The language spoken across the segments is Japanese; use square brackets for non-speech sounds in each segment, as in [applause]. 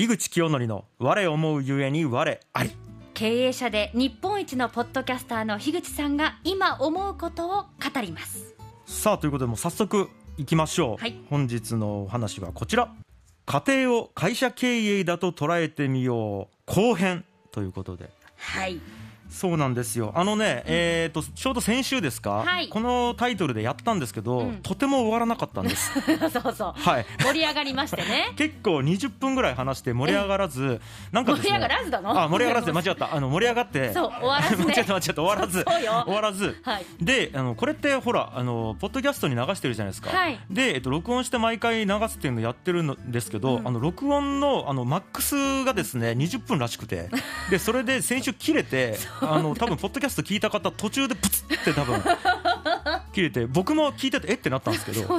樋口清則の我思うゆえに我あり。経営者で日本一のポッドキャスターの樋口さんが今思うことを語ります。さあということでもう早速いきましょう、はい。本日のお話はこちら。家庭を会社経営だと捉えてみよう。後編ということで。はいそうなんですよ。あのね、えー、とちょうど先週ですか、はい。このタイトルでやったんですけど、うん。とても終わらなかったんです。[laughs] そうそう。はい。盛り上がりましてね。[laughs] 結構20分ぐらい話して盛り上がらずなんか盛り上がらずだの？あ盛り上がらず間違った。あの盛り上がって。そう終わらずね [laughs] 間違った間違った。終わらず。そうよ。終わらず。はい。であのこれってほらあのポッドキャストに流してるじゃないですか、はい。で、えっと、録音して毎回流すっていうのをやってるんですけど、うん。あの録音のあのマックスがですね20分らしくて。でそれで先週切れてあの多分ポッドキャスト聞いた方途中でプツって多分 [laughs] 切れて僕も聞いててえってなったんですけど。[laughs]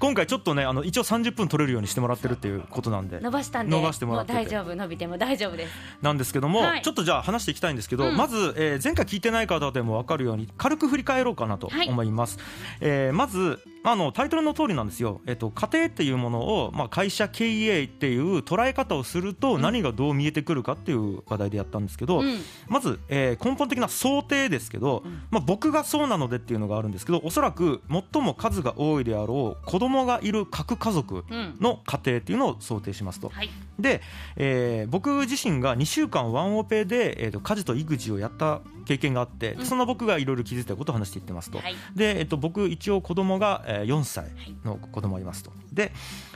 今回ちょっとねあの一応30分取れるようにしてもらってるっていうことなんで伸ばしたんで伸ばしてもらって大丈夫伸びても大丈夫です。なんですけども、はい。ちょっとじゃあ話していきたいんですけど、うん。まず、えー前回聞いてない方でも分かるように軽く振り返ろうかなとはい。思います、えーまずあのタイトルの通りなんですよ、えっと家庭っていうものを、まあ、会社経営っていう捉え方をすると何がどう見えてくるかっていう話題でやったんですけど、うん。まず、えー根本的な想定ですけど、うん。まあ、僕がそうなのでっていうのがあるんですけどおそらく最も数が多いであろう子供がいる核家族うん。の家庭っていうのを想定しますと。はい。で、えー僕自身が2週間ワンオペで、えー、と家事と育児をやった経験があって、うん。そんな僕がいろいろ気づいたことを話していってますと、はい。で、えー、と僕一応子供が、えー4歳の子供がいますと。で、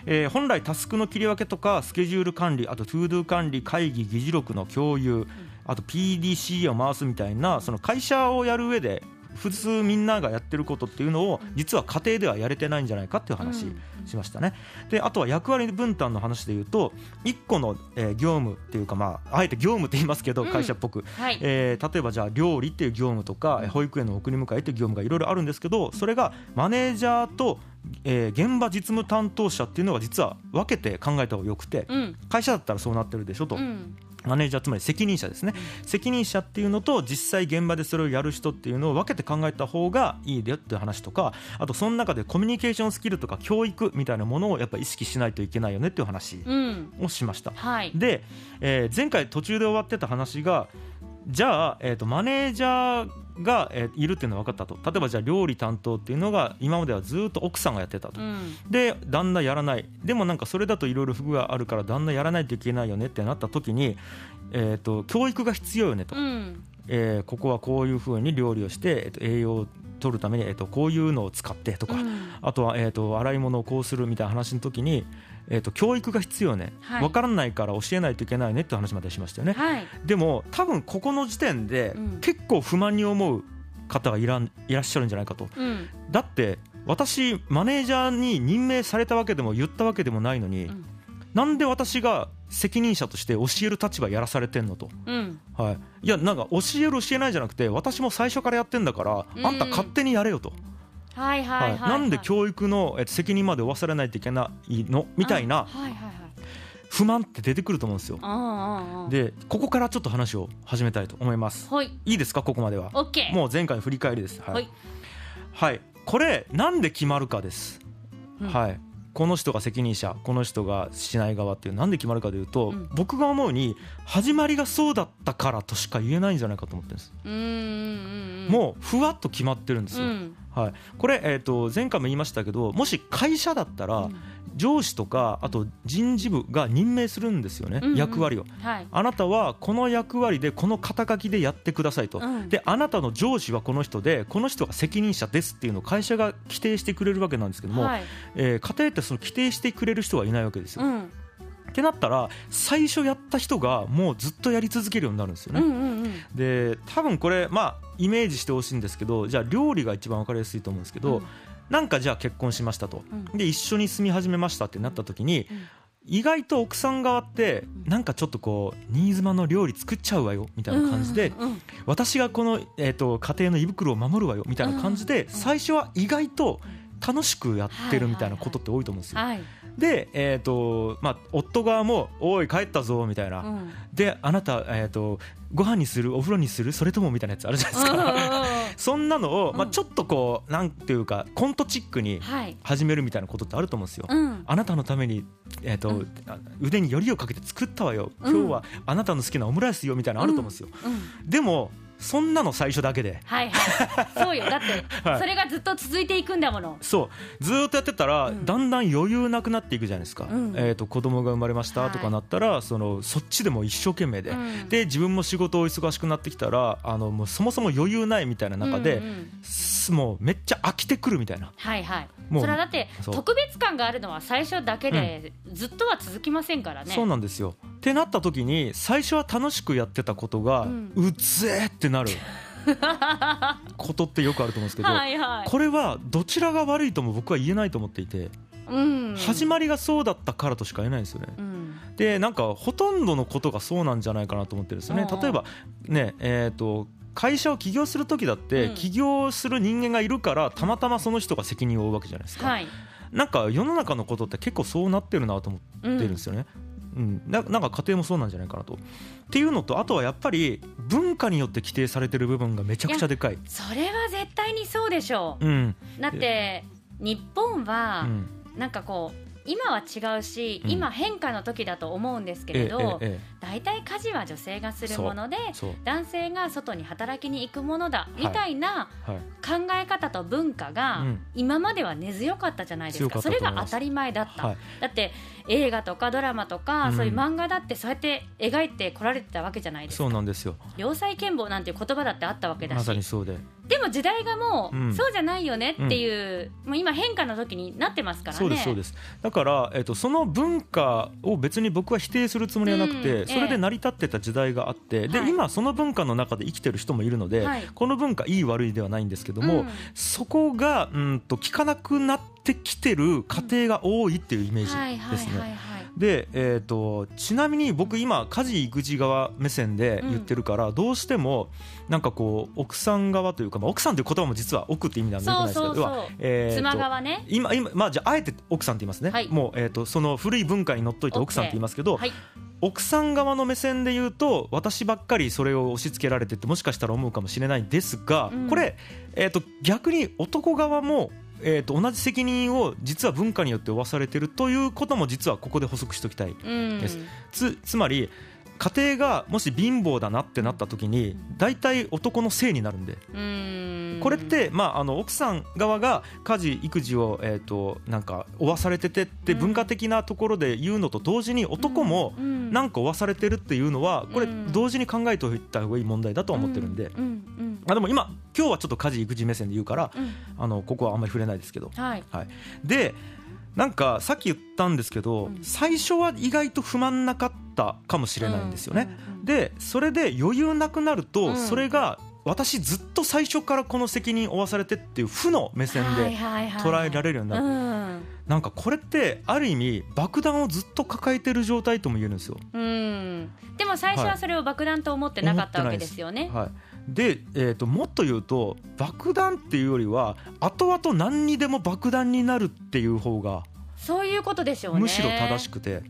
えー本来タスクの切り分けとかスケジュール管理あと ToDo 管理会議議事録の共有あと PDCA を回すみたいなその会社をやる上で普通みんながやってることっていうのを実は家庭ではやれてないんじゃないかっていう話うん。しましたね。であとは役割分担の話でいうと1個の、えー業務っていうかまああえて業務って言いますけどうん。会社っぽく、はい。えー例えばじゃあ料理っていう業務とか保育園の送り迎えっていう業務がいろいろあるんですけどそれがマネージャーと、えー現場実務担当者っていうのが実は分けて考えた方がよくてうん。会社だったらそうなってるでしょと。うんマネージャーつまり責任者ですね、責任者っていうのと実際現場でそれをやる人っていうのを分けて考えた方がいいよっていう話とかあとその中でコミュニケーションスキルとか教育みたいなものをやっぱ意識しないといけないよねっていう話うん。をしました。はい。で、えー前回途中で終わってた話がじゃあ、えー、とマネージャーが、えーいるっていうのは分かったと。例えばじゃあ料理担当っていうのが今まではずっと奥さんがやってたと、うん。で旦那やらない。でもなんかそれだといろいろ不具があるから旦那やらないといけないよねってなった時に、えー、と教育が必要よねと、うん。えーここはこういうふうに料理をして、えーと栄養を取るために、えー、とこういうのを使ってとか、うん。あとは、えー、と洗い物をこうするみたいな話の時に、えー、と教育が必要ね、はい。分からないから教えないといけないねって話までしましたよね。はい。でも多分ここの時点でうん。結構不満に思う方がいらんいらっしゃるんじゃないかと。うん。だって私マネージャーに任命されたわけでも言ったわけでもないのに、うん。なんで私が責任者として教える立場やらされてんのと、うん。はい、いやなんか教える教えないじゃなくて私も最初からやってんだから、うん。あんた勝手にやれよと、はいはいはいなんで教育のえっと責任まで負わされないといけないの？みたいなはいはいはい。不満って出てくると思うんですよ。でここからちょっと話を始めたいと思います。はい。いいですか？ここまでは。オッケーもう前回の振り返りです。はい。はい。はい。これなんで決まるかです。うん。はい。この人が責任者この人がしない側っていうなんで決まるかというと、うん。僕が思うに始まりがそうだったからとしか言えないんじゃないかと思ってるんです、うんうんうん。もうふわっと決まってるんですよ、うんはい、これ、えー、と前回も言いましたけどもし会社だったら、うん。上司とかあと人事部が任命するんですよね、役割を。はい。あなたはこの役割でこの肩書きでやってくださいと、うん。であなたの上司はこの人でこの人が責任者ですっていうのを会社が規定してくれるわけなんですけども、はい。えー家庭ってその規定してくれる人はいないわけですよ。うんってなったら最初やった人がもうずっとやり続けるようになるんですよね。うんうんうん。で多分これまあイメージしてほしいんですけどじゃあ料理が一番わかりやすいと思うんですけど、うん。なんかじゃあ結婚しましたと、うん。で一緒に住み始めましたってなった時に、うん。意外と奥さん側ってなんかちょっとこう新妻の料理作っちゃうわよみたいな感じで、私がこの、えー、と家庭の胃袋を守るわよみたいな感じで、最初は意外と楽しくやってるみたいなことって多いと思うんですよ。はいで、えーとまあ、夫側も「おい帰ったぞ」みたいな、うん。であなた、えー、とご飯にするお風呂にするそれともみたいなやつあるじゃないですか。[laughs] そんなのを、まあ、うん。ちょっとこうなんていうかコントチックにはい。始めるみたいなことってあると思うんですよ。うん。あなたのために、えーとうん。あ腕によりをかけて作ったわよ、うん。今日はあなたの好きなオムライスよみたいなのあると思うんですよ、うん。でもそんなの最初だけで。はいはい。そうよ。だって [laughs] はい。それがずっと続いていくんだもの。そう。ずーっとやってたら、うん。だんだん余裕なくなっていくじゃないですか、うん。えー、と子供が生まれましたとかなったら、そのそっちでも一生懸命で、うん。で自分も仕事お忙しくなってきたらあのもうそもそも余裕ないみたいな中で、うんうんすもうめっちゃ飽きてくるみたいな。はいはい。もうそれはだって特別感があるのは最初だけでずっとは続きませんからね。そうなんですよってなった時に最初は楽しくやってたことが、ううんっぜーってなる [laughs] ことってよくあると思うんですけど、これはどちらが悪いとも僕は言えないと思っていて、うん始まりがそうだったからとしか言えないんですよね。うんでなんかほとんどのことがそうなんじゃないかなと思ってるんですよね。例えばねえー、と会社を起業する時だって、うん起業する人間がいるからたまたまその人が責任を負うわけじゃないですか。はいなんか世の中のことって結構そうなってるなと思ってるんですよね。うん、ななんか家庭もそうなんじゃないかなと。っていうのとあとはやっぱり文化によって規定されてる部分がめちゃくちゃでかい。それは絶対にそうでしょうんうだって日本うはんなんかこう今は違うし、うん。今変化の時だと思うんですけええれど、ええ。大体家事は女性がするもので男性が外に働きに行くものだ、い。みたいなはい。考え方と文化がうん。今までは根強かったじゃないです強かそれが当たり前だった、はい。だって映画とかドラマとか、うん。そういう漫画だってそうやって描いてこられてたわけじゃないですか。そうなんですよ。良妻賢母なんていう言葉だってあったわけだましさにそうででも時代がもう、うん。そうじゃないよねっていう、もう今変化の時になってますからね。そうですそうです。だから、えっとその文化を別に僕は否定するつもりはなくて、うん。それで成り立ってた時代があって、ではい。今その文化の中で生きてる人もいるので、はい。この文化いい悪いではないんですけども、うん。そこがうんと効かなくなってきてる家庭が多いっていうイメージですね。で、えー、とちなみに僕今家事育児側目線で言ってるから、どうしてもなんかこう奥さん側というか、まあ、奥さんという言葉も実は奥って意味なんでよくないですけどえーと妻側ね。今今まあじゃああえて奥さんって言いますね、はい。もう、えー、とその古い文化にのっといて奥さんって言いますけど、はい。奥さん側の目線で言うと私ばっかりそれを押し付けられてってもしかしたら思うかもしれないんですが、うん。これ、えー、と逆に男側も、えー、と同じ責任を実は文化によって負わされてるということも実はここで補足しておきたいうん。ですつつまり家庭がもし貧乏だなってなった時に大体男のせいになるんで。うん。これって、まあ、あの奥さん側が家事育児を、えー、となんか負わされててってうん。文化的なところで言うのと同時に男もうんなんか負わされてるっていうのはこれうん。同時に考えておいた方がいい問題だとは思ってるんで、あでも今今日はちょっと家事育児目線で言うからうん。あのここはあんまり触れないですけど。はい。でなんかさっき言ったんですけど、うん。最初は意外と不満なかったかもしれないんですよね。でそれで余裕なくなると、うんそれが私ずっと最初からこの責任を負わされてっていう負の目線で捉えられるようになる、うんなんかこれってある意味爆弾をずっと抱えてる状態とも言えるんですよ。うんでも最初はそれを爆弾と思ってなかったわけですよね。はい、で、えー、ともっと言うと爆弾っていうよりは後々何にでも爆弾になるっていう方がそういうことでしょうね。むしろ正しくて。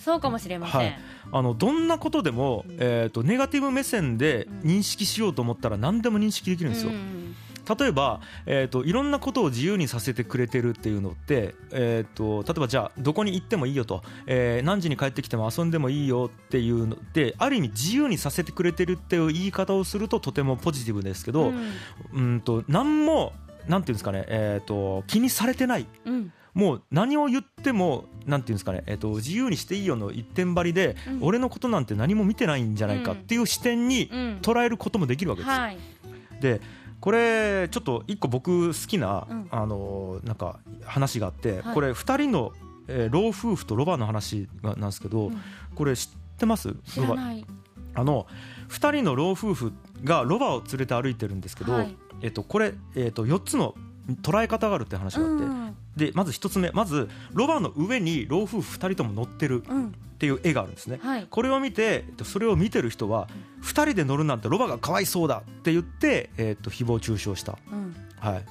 そうかもしれません。はい。あのどんなことでも、うん。えー、とネガティブ目線で認識しようと思ったら何でも認識できるんですよ。うん。例えば、えー、といろんなことを自由にさせてくれてるっていうのって、えー、と例えばじゃあどこに行ってもいいよと、えー何時に帰ってきても遊んでもいいよっていうのってある意味自由にさせてくれてるっていう言い方をするととてもポジティブですけど、うん。うんと何もなんていうんですかね、えー、と気にされてない。うんもう何を言ってもなんていうんですかね、えー、と自由にしていいよの一点張りで、うん。俺のことなんて何も見てないんじゃないかっていう視点にうん。捉えることもできるわけです。でこれちょっと一個僕好きな、うん。あのなんか話があって、はい。これ2人の、えー老夫婦とロバの話がなんですけど、うん。これ知ってます？ロバ知らない。あの2人の老夫婦がロバを連れて歩いてるんですけど、はい。えっとこれ、えっと4つの捉え方があるって話があって、うん。でまず1つ目。まずロバの上に老夫婦2人とも乗ってるうん。っていう絵があるんですね。はい。これを見てえっとそれを見てる人は2人で乗るなんてロバがかわいそうだって言って、えっと誹謗中傷した、うん。はい、っ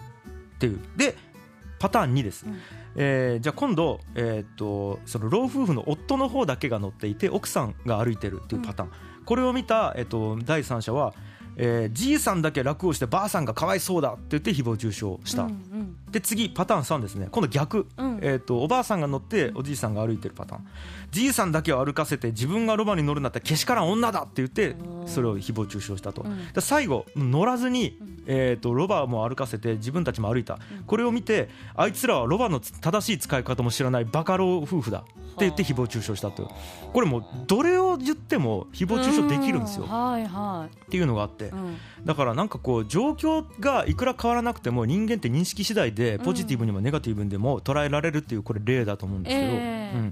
ていう。でパターン2です、うん。えーじゃあ今度、えー、とその老夫婦の夫の方だけが乗っていて奥さんが歩いてるっていうパターン、これを見た、えー、と第三者は、えーじいさんだけ楽をしてばあさんがかわいそうだって言って誹謗中傷した、うんで次パターン3ですね。今度逆、うん。えー、とおばあさんが乗っておじいさんが歩いてるパターン。じいさんだけを歩かせて自分がロバに乗るんだったらけしからん女だって言ってそれを誹謗中傷したと、うん。で最後乗らずにん、えー、とロバも歩かせて自分たちも歩いた、これを見てあいつらはロバの正しい使い方も知らないバカ老夫婦だって言って誹謗中傷したとこれもうどれを言っても誹謗中傷できるんですよ。うはいはっていうのがあってい、うん。だからなんかこう状況がいくら変わらなくても人間って認識次第でポジティブにもネガティブにでも捉えられるっていうこれ例だと思うんですけど、ええ。うん、っ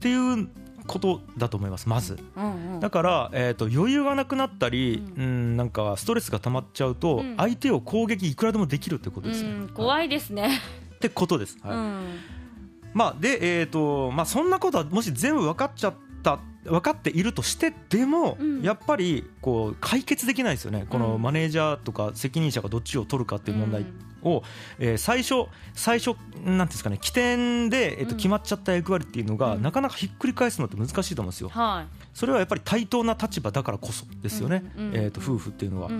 ていうことだと思いますまず。うんうん。だから、えー、と余裕がなくなったり、ううん、なんかストレスが溜まっちゃうと、うん。相手を攻撃いくらでもできるってことですね、うん、はい怖いですね、ってことです、はい。うん。まあでえーとまあ、そんなことはもし全部分かっちゃった分かっているとしてでも、うん。やっぱりこう解決できないですよね、このうん。マネージャーとか責任者がどっちを取るかっていう問題を、えー最初、最初なんていうんですかね起点で、えーとうん。決まっちゃった役割っていうのが、うん。なかなかひっくり返すのって難しいと思うんですよ。はそれはやっぱり対等な立場だからこそですよね、えー、と夫婦っていうのは。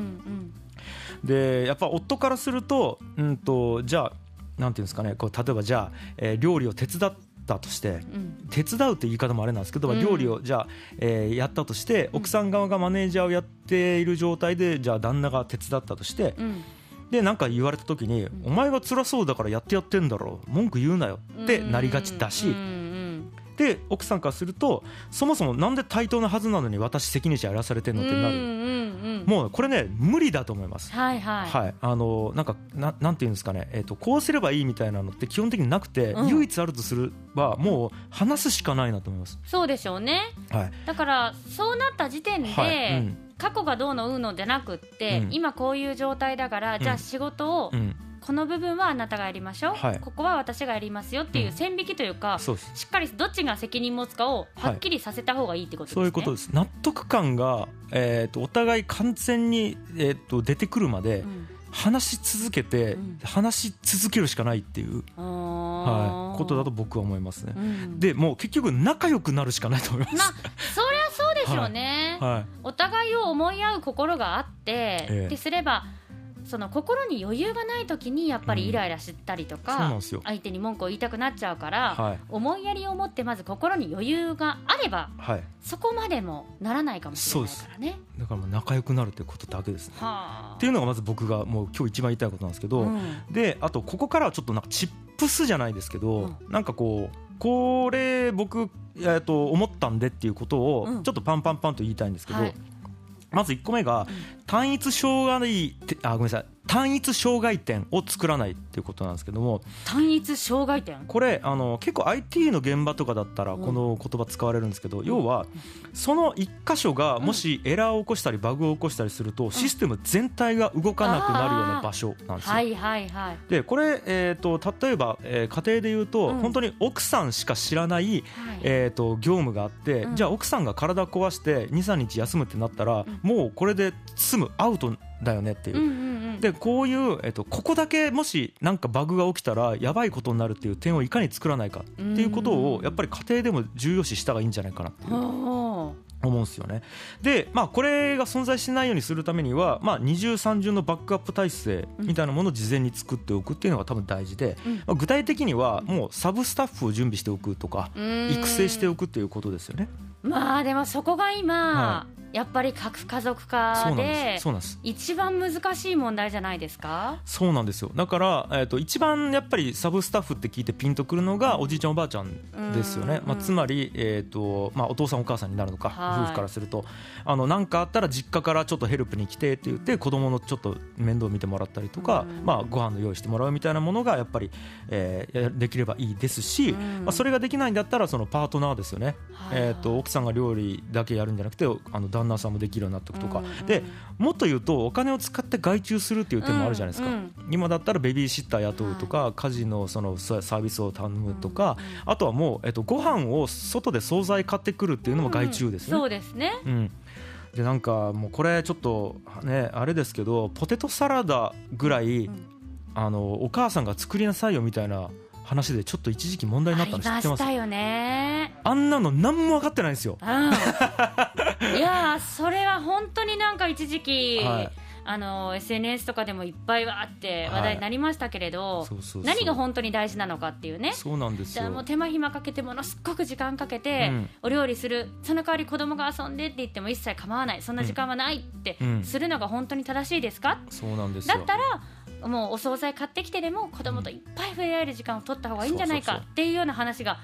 でやっぱ夫からすると,、うん、とじゃあなんていうんですかねこう例えばじゃあ、えー料理を手伝ったとしてうん。手伝うって言い方もあれなんですけど、うん。料理をじゃあ、えーやったとして奥さん側がマネージャーをやっている状態でじゃあ旦那が手伝ったとしてうん。でなんか言われた時に、お前が辛そうだからやってやってんだろ文句言うなよ。ってなりがちだし、で奥さんからするとそもそもなんで対等なはずなのに私責任者やらされてんのってなる、うんうんうんもうこれね無理だと思います。はいはい、はい、あのなんかななんていうんですかね、えっとこうすればいいみたいなのって基本的になくて、うん。唯一あるとすればもう話すしかないなと思います。そうでしょうね。はい、だからそうなった時点で、はい。うん。過去がどうのうのじゃなくって、うん。今こういう状態だから、じゃあ仕事を、うん、この部分はあなたがやりましょう、はい。ここは私がやりますよっていううん。線引きというか、そうです。しっかりどっちが責任持つかをはっきりさせた方がいいってことですね。そういうことです。納得感が、えっとお互い完全に、えっと出てくるまでうん。話し続けて、うん。話し続けるしかないっていう、はい、ことだと僕は思いますね。うん。でもう結局仲良くなるしかないと思います。まあそりゃそうでしょうね、[laughs] はい、お互いを思い合う心があって、ええ。ってすればその心に余裕がない時にやっぱりイライラしたりとか、相手に文句を言いたくなっちゃうから、はい。思いやりを持ってまず心に余裕があればはい、そこまでもならないかもしれないからね。だから仲良くなるってことだけですね。はあ。っていうのがまず僕がもう今日一番言いたいことなんですけど、うん。であとここからはちょっとなんかチップスじゃないですけど、うなんかこうこれ僕、えっと思ったんでっていうことをうん。ちょっとパンパンパンと言いたいんですけど、はいまず1個目が単一障害てあごめんなさい。単一障害点を作らないっていうことなんですけども。単一障害点？これあの結構 IT の現場とかだったらうん。この言葉使われるんですけど、要はその1箇所がもしエラーを起こしたりバグを起こしたりするとシステム全体が動かなくなるような場所なんですよ。はいはいはい。でこれ、えー、と例えば、えー家庭で言うと、うん。本当に奥さんしか知らない、はい。えー、と業務があって、うん。じゃあ奥さんが体壊して23日休むってなったら、もうこれで済むアウトだよねっていう。うんうんうんでこういう、えっとここだけもしなんかバグが起きたらやばいことになるっていう点をいかに作らないかっていうことをうんやっぱり家庭でも重要視した方がいいんじゃないかなっていうほ思うんですよね。で、まあ、これが存在しないようにするためには、まあ、二重三重のバックアップ体制みたいなものを事前に作っておくっていうのが多分大事で、うんまあ、具体的にはもうサブスタッフを準備しておくとかううん育成しておくっていうことですよね。まあでもそこが今、はやっぱり核家族化で一番難しい問題じゃないですか？そうなんですよ。だから、えー、と一番やっぱりサブスタッフって聞いてピンとくるのがおじいちゃんおばあちゃんですよね、うんまあ、つまり、えーとまあ、お父さんお母さんになるのか、はい。夫婦からすると。あの何かあったら実家からちょっとヘルプに来てって言って子供のちょっと面倒見てもらったりとか、うん。まあ、ご飯の用意してもらうみたいなものがやっぱり、えーやできればいいですし、うん。まあ、それができないんだったらそのパートナーですよね、はいえー、と奥さんが料理だけやるんじゃなくてあの旦那さんもできるようになっておくとか、うんでもっと言うとお金を使って外注するっていう手もあるじゃないですか、うんうん。今だったらベビーシッター雇うとか、家事のそのササービスを頼むとか、あとはもう、えっと、ご飯を外で惣菜買ってくるっていうのも外注ですね。そうですね。うん。でなんかもうこれちょっとねあれですけどポテトサラダぐらいあのお母さんが作りなさいよみたいな話でちょっと一時期問題になったの知あってます？よね。あんなの何も分かってないんですよ。うん。いやーそれは本当になんか一時期、はい。あの SNS とかでもいっぱいわーってはい。話題になりましたけれど、何が本当に大事なのかっていうね。そうなんですよ。じゃあもう手間暇かけてものすっごく時間かけてうん。お料理する、その代わり子供が遊んでって言っても一切構わない。そんな時間はないってうん。するのが本当に正しいですか、そうなんですよ。だったらもうお惣菜買ってきてでも子供といっぱい触れ合える時間を取った方がいいんじゃないかっていうような話が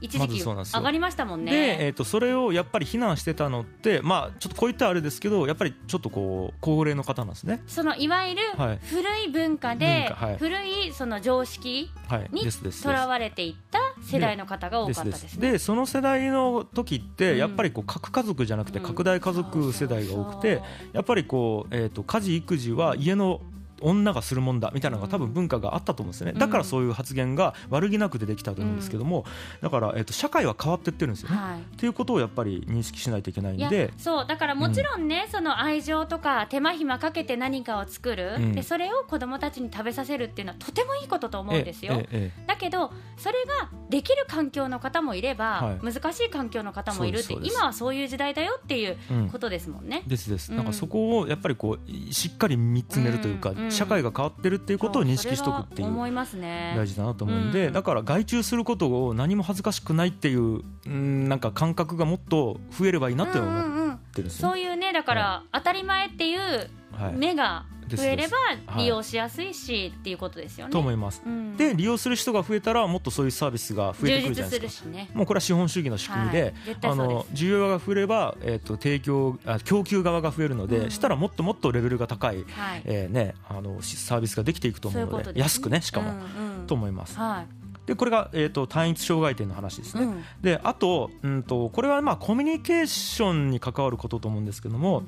一時ま期上がりましたもんね。で、えー、とそれをやっぱり非難してたのって、まあ、ちょっとこういったらあれですけどやっぱりちょっとこう高齢の方なんですね。そのいわゆるはい。古い文化で、はい。古いその常識はい、にとらわれていった世代の方が多かったですね。でその世代の時ってうん。やっぱりこう核家族じゃなくてうん。拡大家族世代が多くてやっぱりこう、えー、と家事育児は家の女がするもんだみたいなのが多分文化があったと思うんですよね、うん。だからそういう発言が悪気なく出てきたと思うんですけども、だから、えー、と社会は変わってってるんですよね、はい。っていうことをやっぱり認識しないといけないんいやでそうだからもちろんね、その愛情とか手間暇かけて何かを作る、うん。でそれを子供たちに食べさせるっていうのはとてもいいことと思うんですよ、だけどそれができる環境の方もいれば、はい。難しい環境の方もいるって今はそういう時代だよっていうことですもんね。ですです、うん。なんかそこをやっぱりこうしっかり見つめるというか、社会が変わってるっていうことを認識しておくっていうそれは思いますね。大事だなと思うんで、うん。だから外注することを何も恥ずかしくないっていううんなんか感覚がもっと増えればいいなってうん思ってるんですよね。そういうねだから、当たり前っていうはい。目が増えればはい利用しやすいしっていうことですよね。と思います。うんで利用する人が増えたらもっとそういうサービスが増えてくるじゃないですか。充実するしね。もうこれは資本主義の仕組みで、あの需要が増えれば、えっと提供あ供給側が増えるので、うんしたらもっともっとレベルが高い、はい。えーね、あのしサービスができていくと思うので安くねしかも、うんうんと思います。はでこれが、えー、と単一障害点の話ですい。ね。うんであと,、うん、とこれはまあコミュニケーションに関わることと思うんですけども、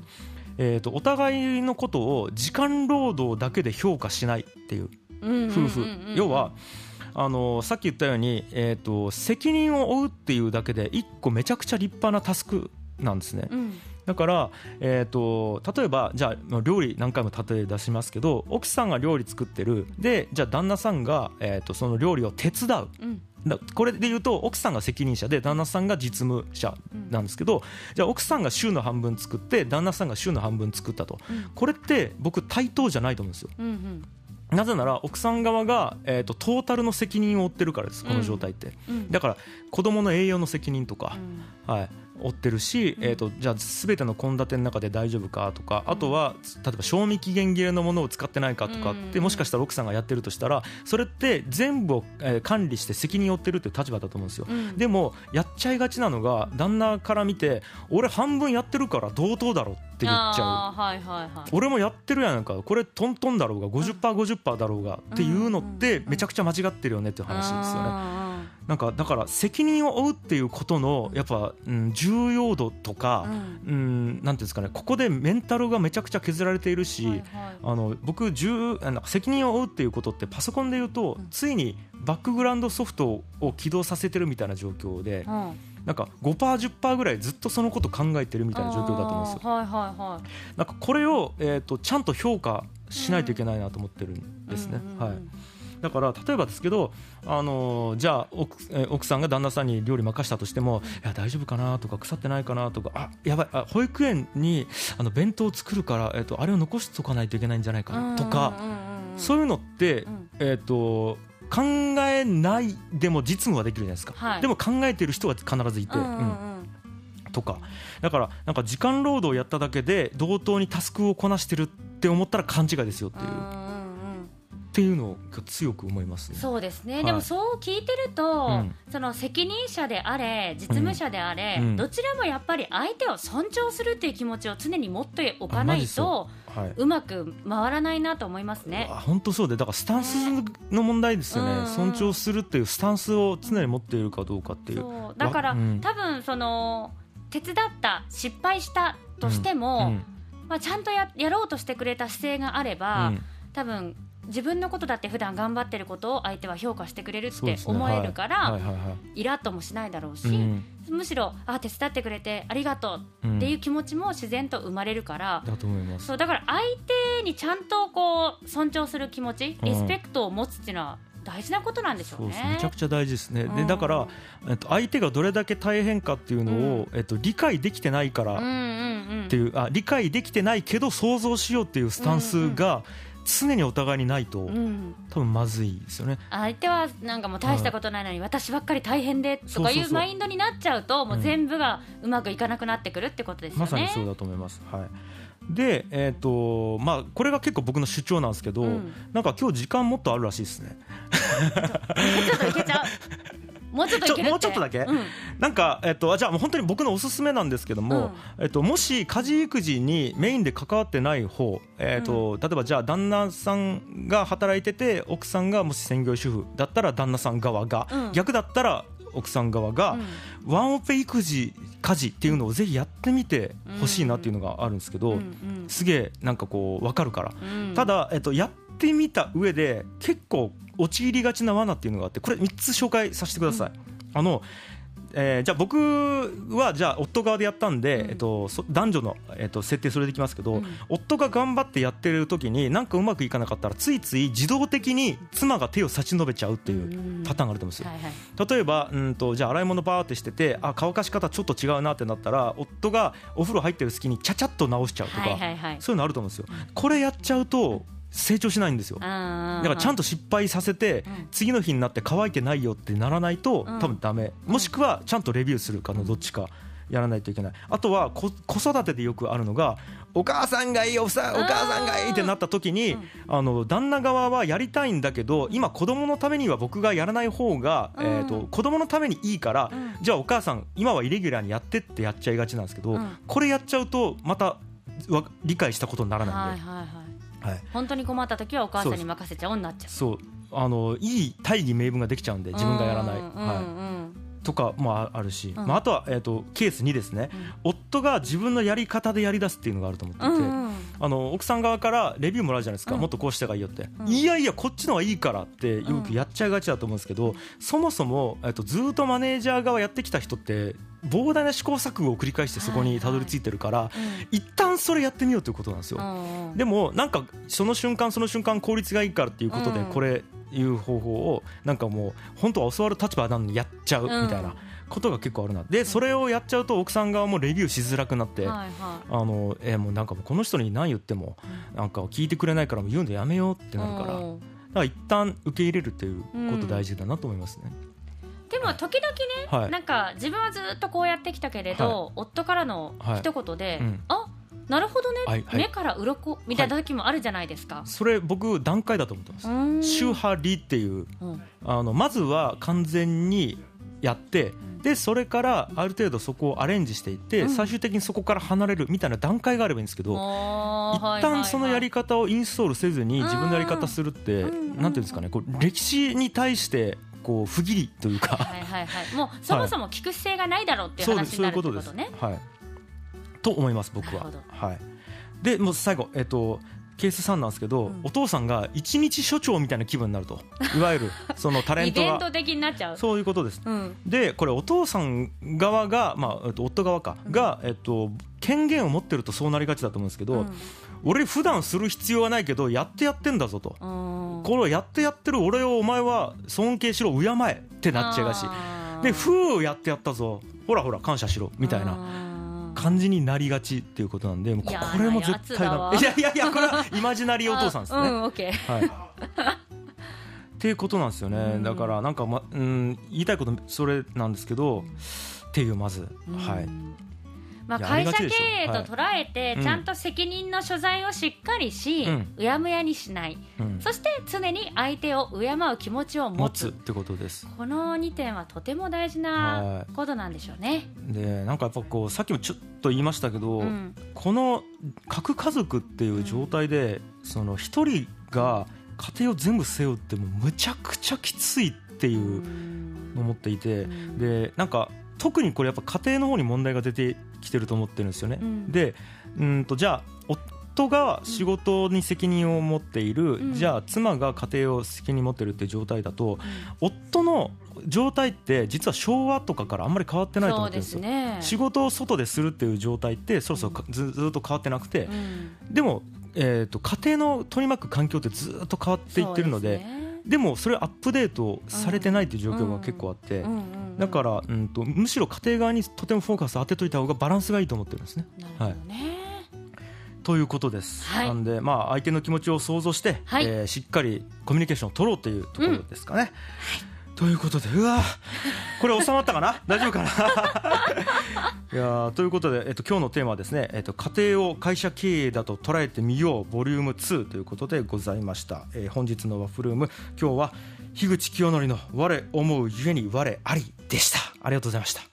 えー、とお互いのことを時間労働だけで評価しないっていう夫婦、要はあのさっき言ったように、えー、と責任を負うっていうだけで一個めちゃくちゃ立派なタスクなんですね。うん。だから、えー、と例えばじゃあ料理何回も例え出しますけど奥さんが料理作ってる。でじゃあ旦那さんが、えー、とその料理を手伝う。うんだこれで言うと奥さんが責任者で旦那さんが実務者なんですけど、じゃあ奥さんが週の半分作って旦那さんが週の半分作ったと、うん。これって僕対等じゃないと思うんですよ。うんうん。なぜなら奥さん側が、えー、とトータルの責任を負ってるからですこの状態って、うん。だから子供の栄養の責任とか。う、ん。はい、負ってるし、うん。えー、とじゃあ全ての献立の中で大丈夫かとかあとは例えば賞味期限切れのものを使ってないかとかって、うん。もしかしたら奥さんがやってるとしたらそれって全部を、えー管理して責任を負ってるっていう立場だと思うんですよ。うん。でもやっちゃいがちなのが旦那から見て俺半分やってるから同等だろって言っちゃう。はいはいはい。俺もやってるやんか。これトントンだろうが 50%50% だろうがっていうのってめちゃくちゃ間違ってるよねっていう話ですよね。なんかだから責任を負うっていうことのやっぱ、うん、重要度とか、うん、なんていうんですかねここでメンタルがめちゃくちゃ削られているし、はいはい。あの僕責任を負うっていうことってパソコンで言うと、うん。ついにバックグラウンドソフトを起動させてるみたいな状況で、うん。なんか 5%10% ぐらいずっとそのこと考えてるみたいな状況だと思うんですよ。はいはいはい。なんかこれを、えー、とちゃんと評価しないといけないなと思ってるんですね。うんうんうん。はいだから例えばですけど、あのーじゃあ奥えー奥さんが旦那さんに料理任したとしても、いや大丈夫かなとか腐ってないかなとかあやばいあ保育園にあの弁当を作るから、えー、とあれを残しておかないといけないんじゃないかなとか、そういうのって、うん。えー、と考えないでも実務はできるじゃないですか、はい。でも考えてる人は必ずいて、うんうんうん。とか。だからなんか時間労働をやっただけで同等にタスクをこなしてるって思ったら勘違いですよっていう、っていうのを強く思いますね。そうですね、はい。でもそう聞いてると、うん。その責任者であれ実務者であれ、うん。どちらもやっぱり相手を尊重するっていう気持ちを常に持っておかないとはい。うまく回らないなと思いますね。あ本当そうでだからスタンスの問題ですよね、うん。うん尊重するっていうスタンスを常に持っているかどうかっていう。だから、うん。多分その手伝った失敗したとしても、うん。まあ、ちゃんとややろうとしてくれた姿勢があれば、うん。多分自分のことだって普段頑張ってることを相手は評価してくれるって思えるから、はい。はいイラッともしないだろうし、うん。むしろあ手伝ってくれてありがとうっていう気持ちも自然と生まれるから、だと思います。そうだから相手にちゃんとこう尊重する気持ちリスペクトを持つっていうのは大事なことなんでしょうね。めちゃくちゃ大事ですね、うん。でだから、えっと、相手がどれだけ大変かっていうのを、えっと、理解できてないからうんうんうん。っていう、あ理解できてないけど想像しようっていうスタンスが常にお互いにないと、うん多分まずいですよね。相手はなんかもう大したことないのに私ばっかり大変でとかいそうマインドになっちゃうともう全部がうまくいかなくなってくるってことですよね。まさにそうだと思います。はい。で、えっ、と、まあ、これが結構僕の主張なんですけど、うんなんか今日時間もっとあるらしいですね。ちょっといけちゃう。もうちょっともうちょっとだけ？うん。なんか、えっ、と、あじゃあ、本当に僕のおすすめなんですけども、えっ、と、もし家事育児にメインで関わってない方、えっ、と、例えばじゃあ旦那さんが働いてて、奥さんがもし専業主婦だったら旦那さん側が、うん。逆だったら奥さん側が、ワンオペ育児家事っていうのをぜひやってみてほしいなっていうのがあるんですけど、うんうん。すげえなんかこう分かるから、うん。ただ、えっと、やってみた上で結構陥りがちな罠っていうのがあってこれ3つ紹介させてください。あのえーじゃあ僕はじゃあ夫側でやったんで、うん。えっと、そ男女の、えっと、設定それできますけど、うん。夫が頑張ってやってる時になんかうまくいかなかったらついつい自動的に妻が手を差し伸べちゃうっていうパターンがあると思うんですよ。はいはい。例えばうんとじゃあ洗い物バーってしててあ乾かし方ちょっと違うなってなったら夫がお風呂入ってる隙にちゃちゃっと直しちゃうとか、はいはいはい。そういうのあると思うんですよ。これやっちゃうと成長しないんですよ。だだからちゃんと失敗させてうん。次の日になって乾いてないよってならないとうん。多分ダメ。もしくはちゃんとレビューするかのどっちかやらないといけない。あとは子子育てでよくあるのがお母さんがいいおさお母さんがいいってなった時にあの旦那側はやりたいんだけど今子供のためには僕がやらない方がうん。えーと子供のためにいいからうん。じゃあお母さん今はイレギュラーにやってってやっちゃいがちなんですけどうん。これやっちゃうとまたわ理解したことにならないんではい。本当に困った時はお母さんに任せちゃおうになっちゃうそう。あのいい大義名分ができちゃうんで自分がやらない、うんうんはうん。い、とかもああるし、うん。まあ、あとは、えー、とケース2ですね、夫が自分のやり方でやり出すっていうのがあると思っていて、うんうん。あの奥さん側からレビューもらうじゃないですか、うん。もっとこうした方がいいよって、うん。いやいやこっちの方がいいからってよくやっちゃいがちだと思うんですけど、そもそも、えっと、ずーっとマネージャー側やってきた人って膨大な試行錯誤を繰り返してそこにたどり着いてるから、一旦それやってみようということなんですよ。うん。うんでもなんかその瞬間その瞬間効率がいいからっていうことでうん。これいう方法をなんかもう本当は教わる立場なのにやっちゃうみたいなことが結構あるな。でそれをやっちゃうと奥さん側もレビューしづらくなってはいはい。あのえーもうなんかこの人に何言ってもなんか聞いてくれないからもう言うんでやめようってなるから。だかうんら一旦受け入れるっていうこと大事だなと思いますね。でも時々ね、はい。なんか自分はずっとこうやってきたけれど、夫からの一言で、うん。あなるほどね、はいはい。目から鱗みたいな時もあるじゃないですか。それ僕段階だと思ってます。うん。宗派理っていううん。あのまずは完全にやってでそれからある程度そこをアレンジしていって、うん。最終的にそこから離れるみたいな段階があればいいんですけど、一はいはいはい。旦そのやり方をインストールせずに自分のやり方するって、うん。なんていうんですかねこう歴史に対してこう不義理というか、はいはいはい、もうそもそも聞く姿勢がないだろうっていう話になるってこです。こととね。はい、と思います僕は。はい、でもう最後、えっとケース3なんですけど、うん。お父さんが一日所長みたいな気分になると。いわゆる [laughs] そのタレイントが。ベント的になっちゃう。そういうことです。うん。でこれお父さん側が、まあえっと、夫側か、が、えっと、権限を持ってるとそうなりがちだと思うんですけど、俺普段する必要はないけどやってやってんだぞと、これをやってやってる俺をお前は尊敬しろ敬えってなっちゃうがしでふうやってやったぞ。ほらほら感謝しろみたいなうん。感じになりがちっていうことなんでこれも絶対だいやいやいやこれは [laughs] イマジナリーお父さんですね。っていうことなんですよね、うん。だからなんか、まうん、言いたいことそれなんですけど、っていうまず、はい、まあ、会社経営と捉えて、はいちゃんと責任の所在をしっかりし、うやむやにしない、うん、そして常に相手を敬う気持ちを持つ。ってことです。この2点はとても大事はないことなんでしょうね。でなんかやっぱこうさっきもちょっと言いましたけど、うん。この核家族っていう状態で、その一人が家庭を全部背負うってもうむちゃくちゃきついっていうのを思っていて、うん。でなんか特にこれやっぱ家庭の方に問題が出てきてると思ってるんですよね。うん。でうんとじゃあお夫が仕事に責任を持っている、うん。じゃあ妻が家庭を責任持ってるっていう状態だと、夫の状態って実は昭和とかからあんまり変わってないと思ってるんですよ。すね。仕事を外でするっていう状態ってそろそろかずずっと変わってなくて、うん。でも、えー、と家庭の取り巻く環境ってずっと変わっていってるのででもそれアップデートされてないっていう状況が結構あって、うんうんうんだから、うん、とむしろ家庭側にとてもフォーカス当てといた方がバランスがいいと思ってるんですね。なるほどね、ということです。はい。なんで、まあ、相手の気持ちを想像して、はい。えーしっかりコミュニケーションを取ろうというところですかね。ということでうわこれ収まったかな？[laughs] 大丈夫かな？[laughs] いやーということで、えっと、今日のテーマはですね、えっと、家庭を会社経営だと捉えてみようボリューム2ということでございました、えー本日のワッフルーム今日は樋口清則の「我思うゆえに我あり」でした。ありがとうございました。